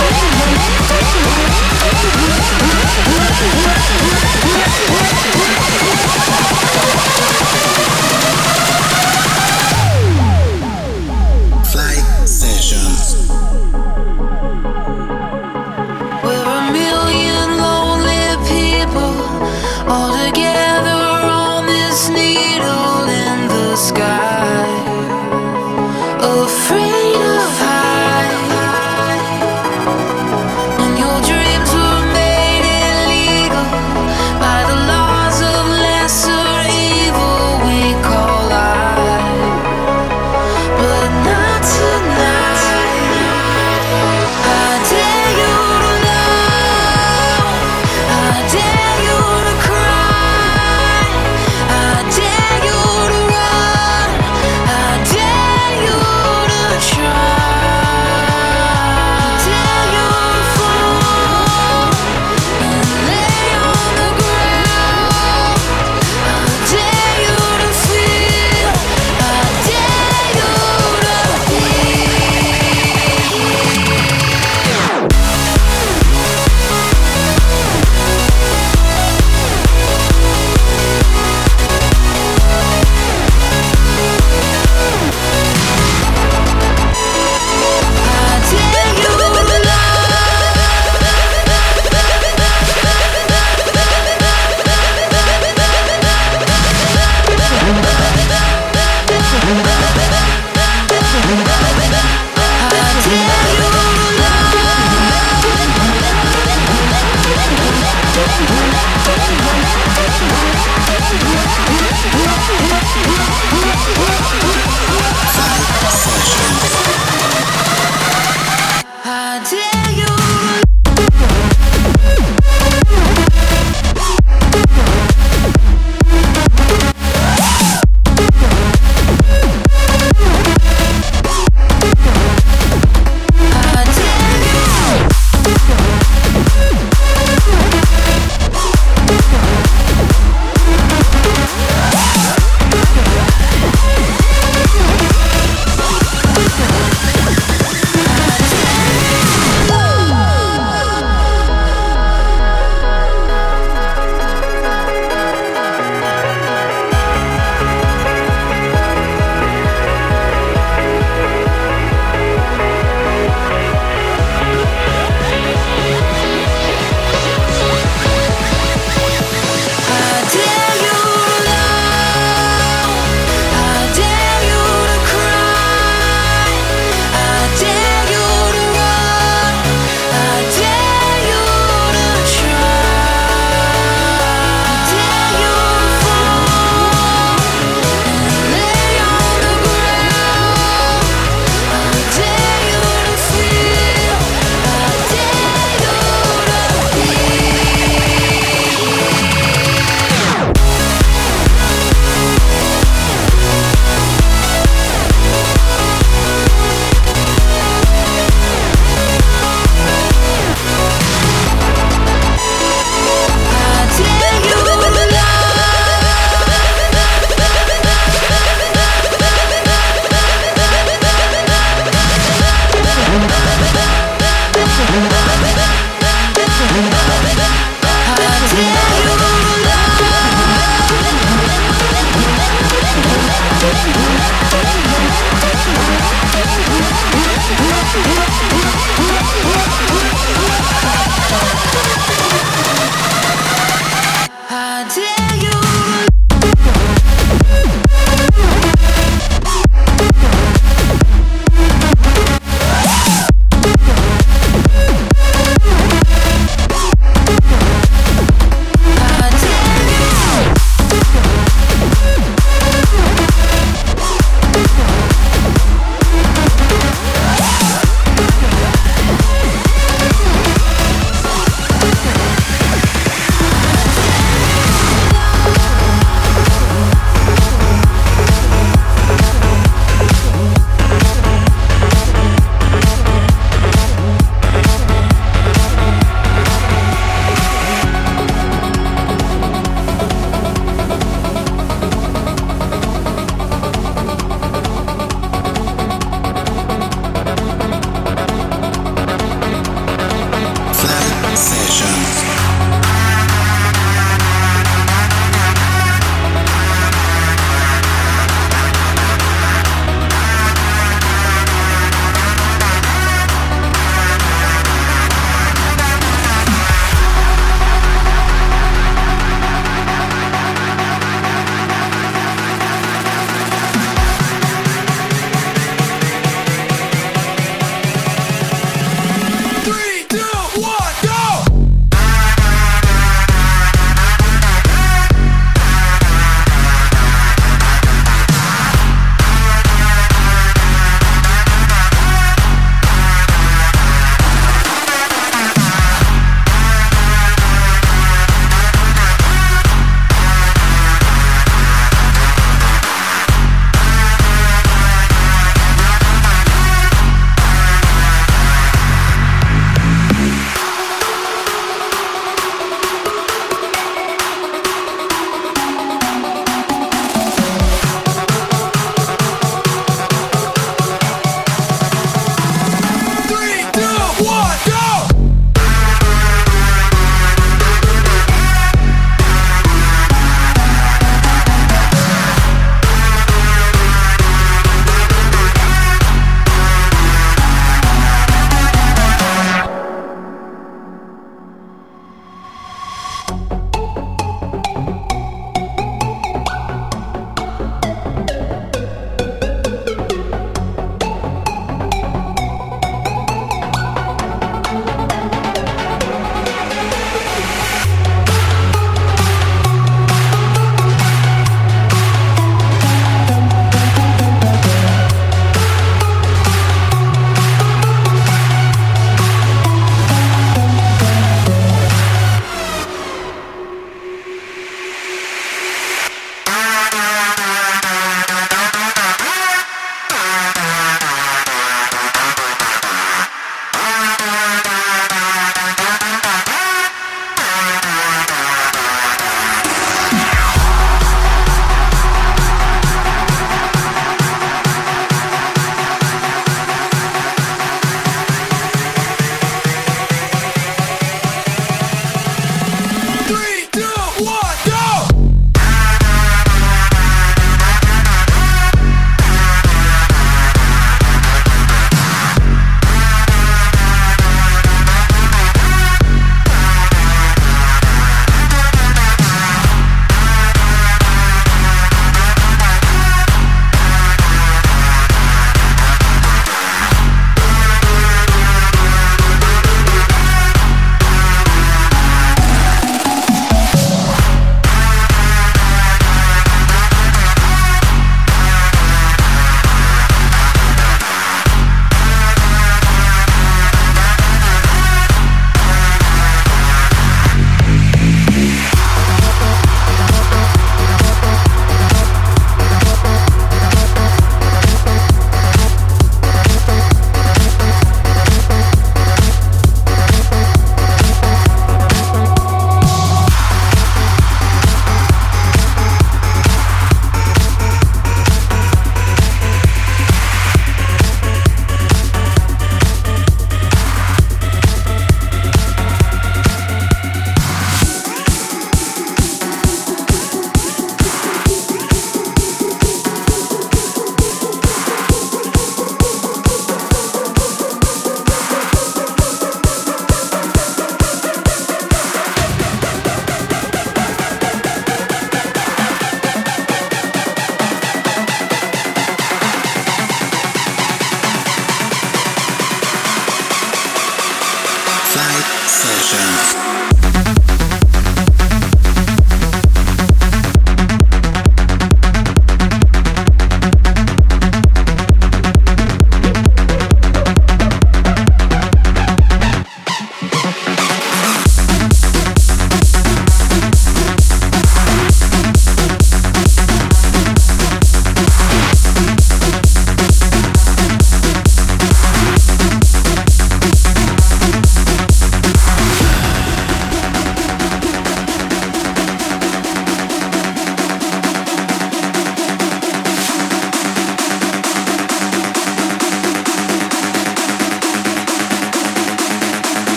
めっちゃやる!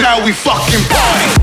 now we fucking party.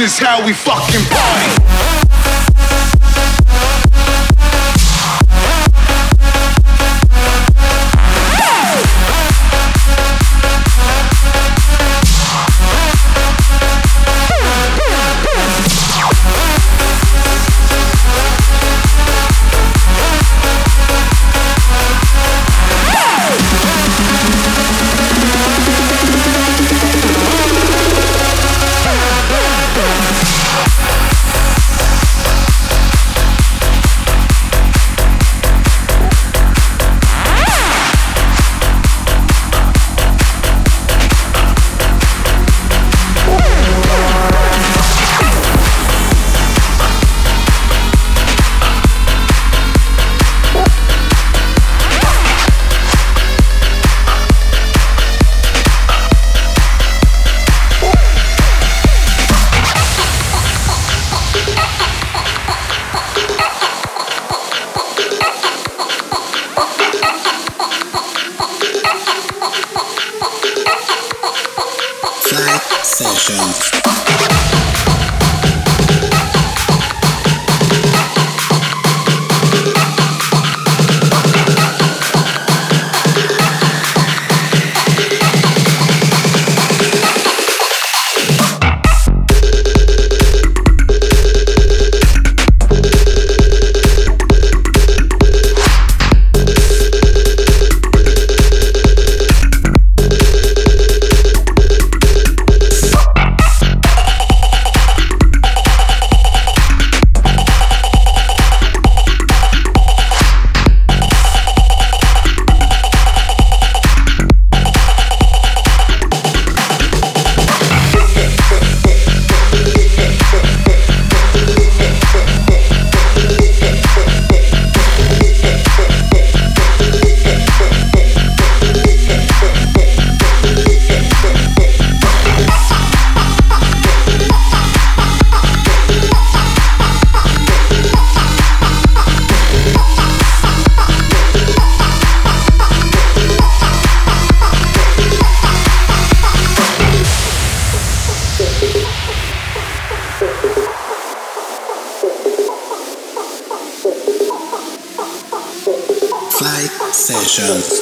Is how we fucking party. sessions. Sessions.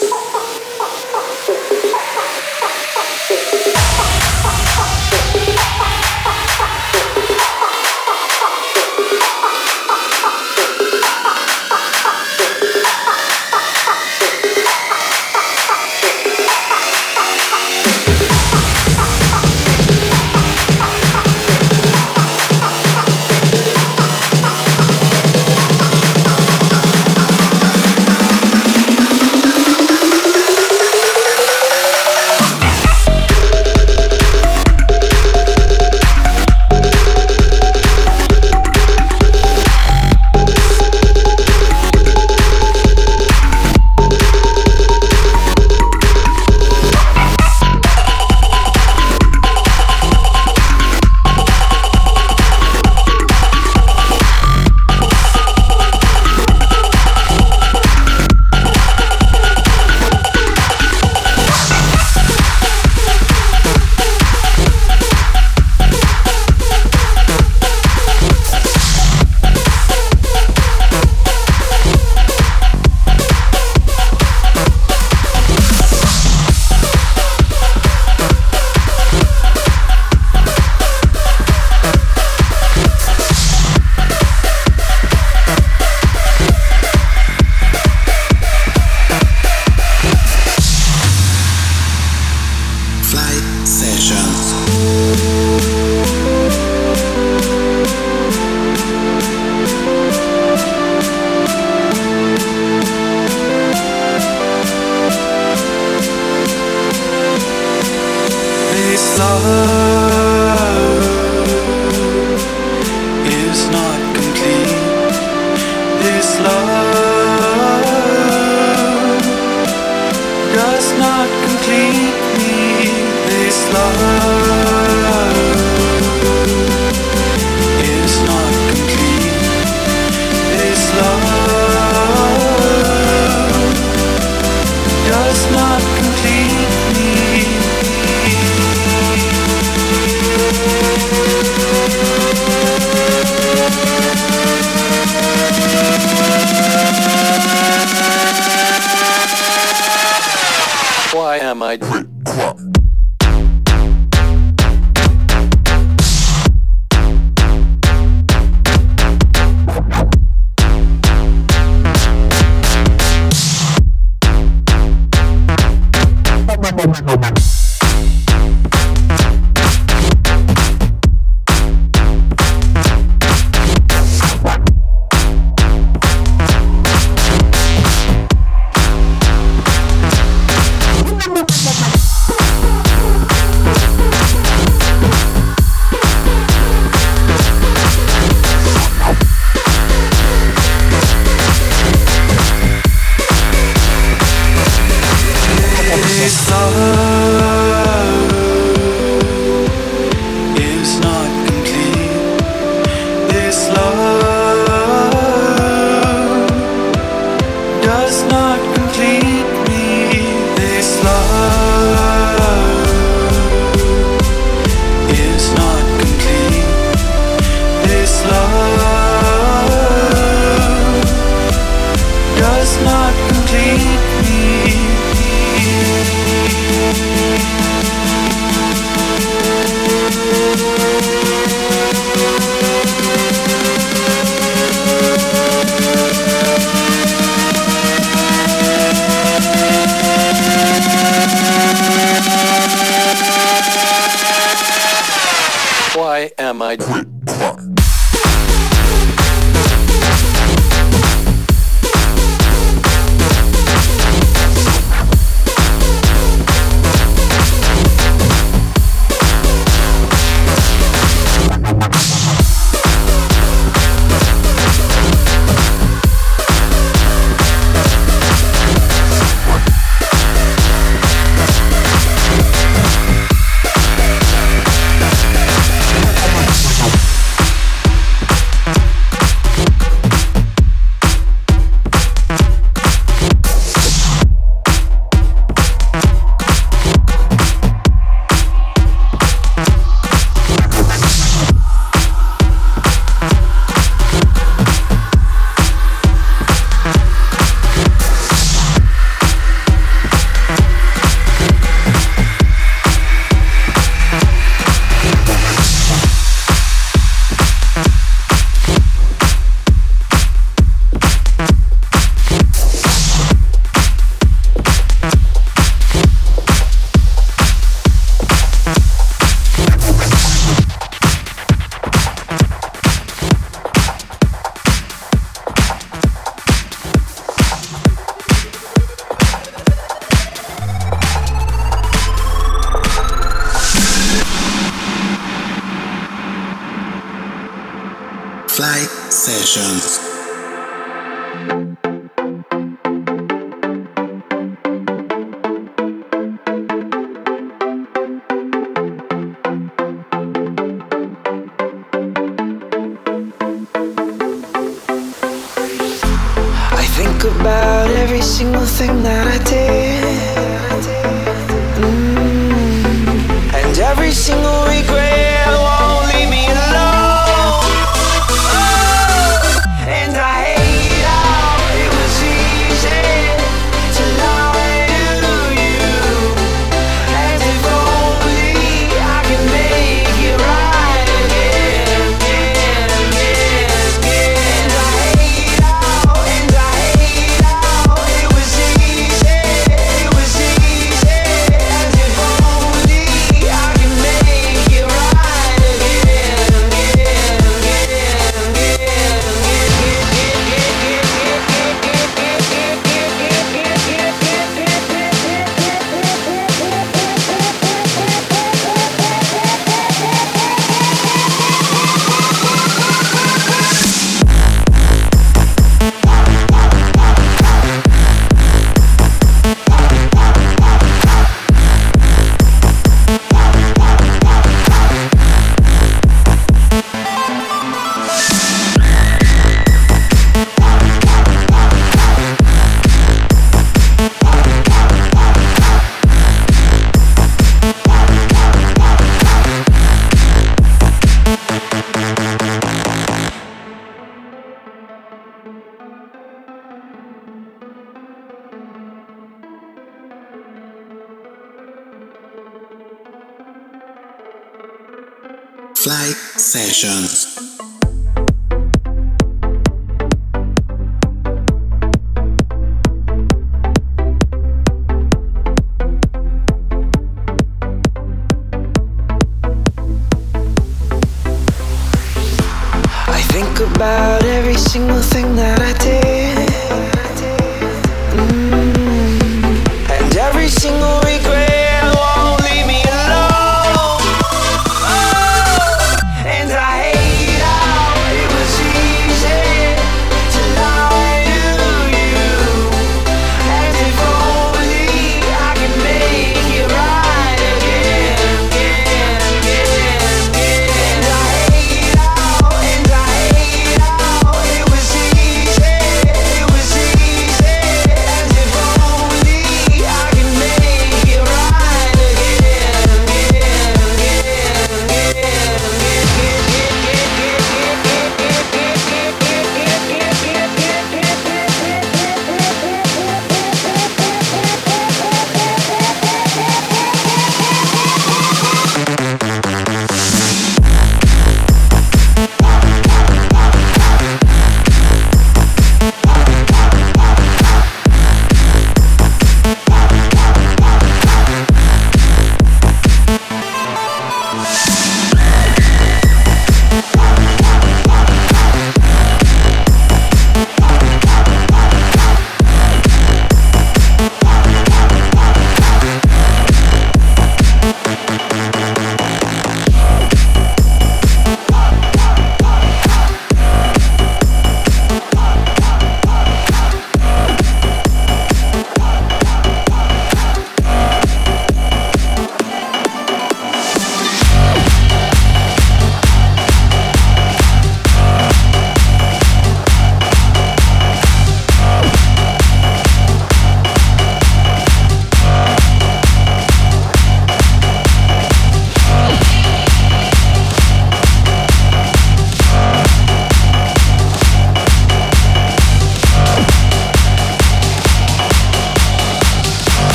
Fly Sessions.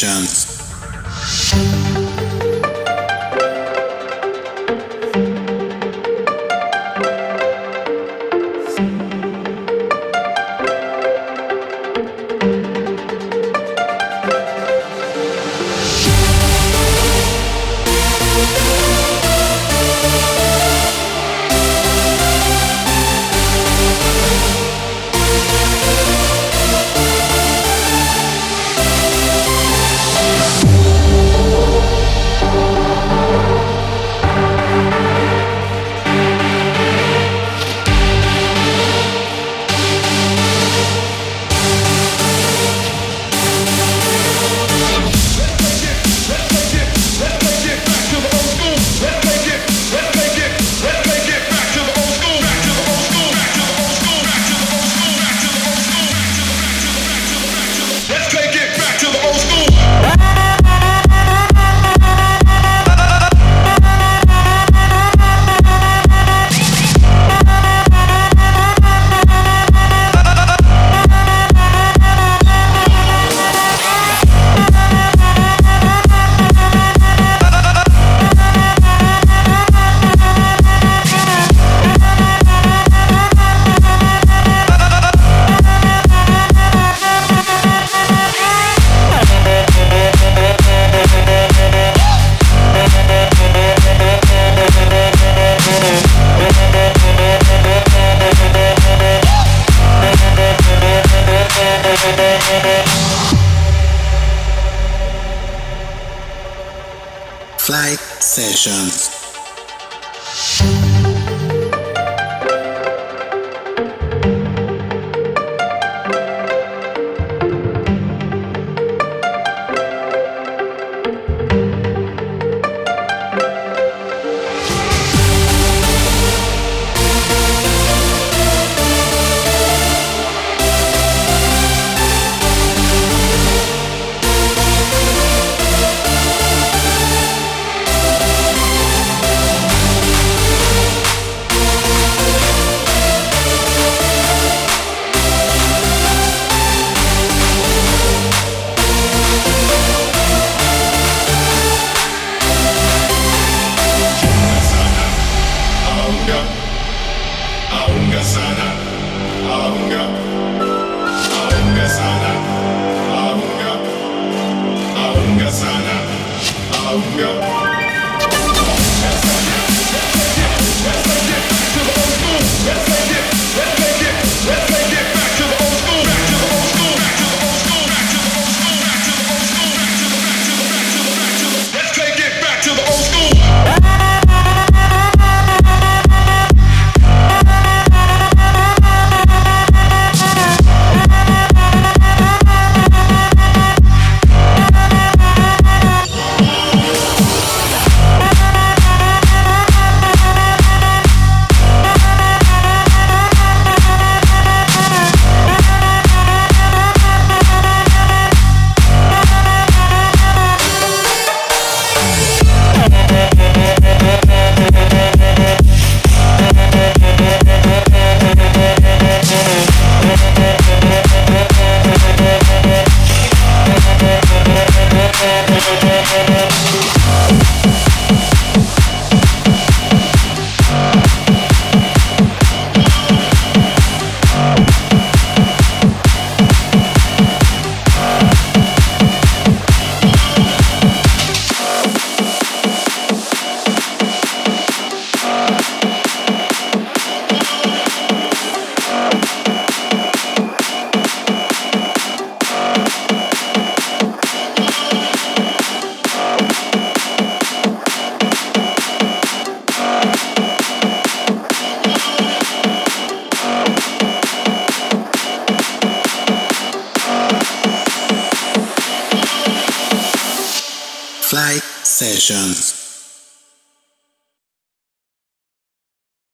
Sessions.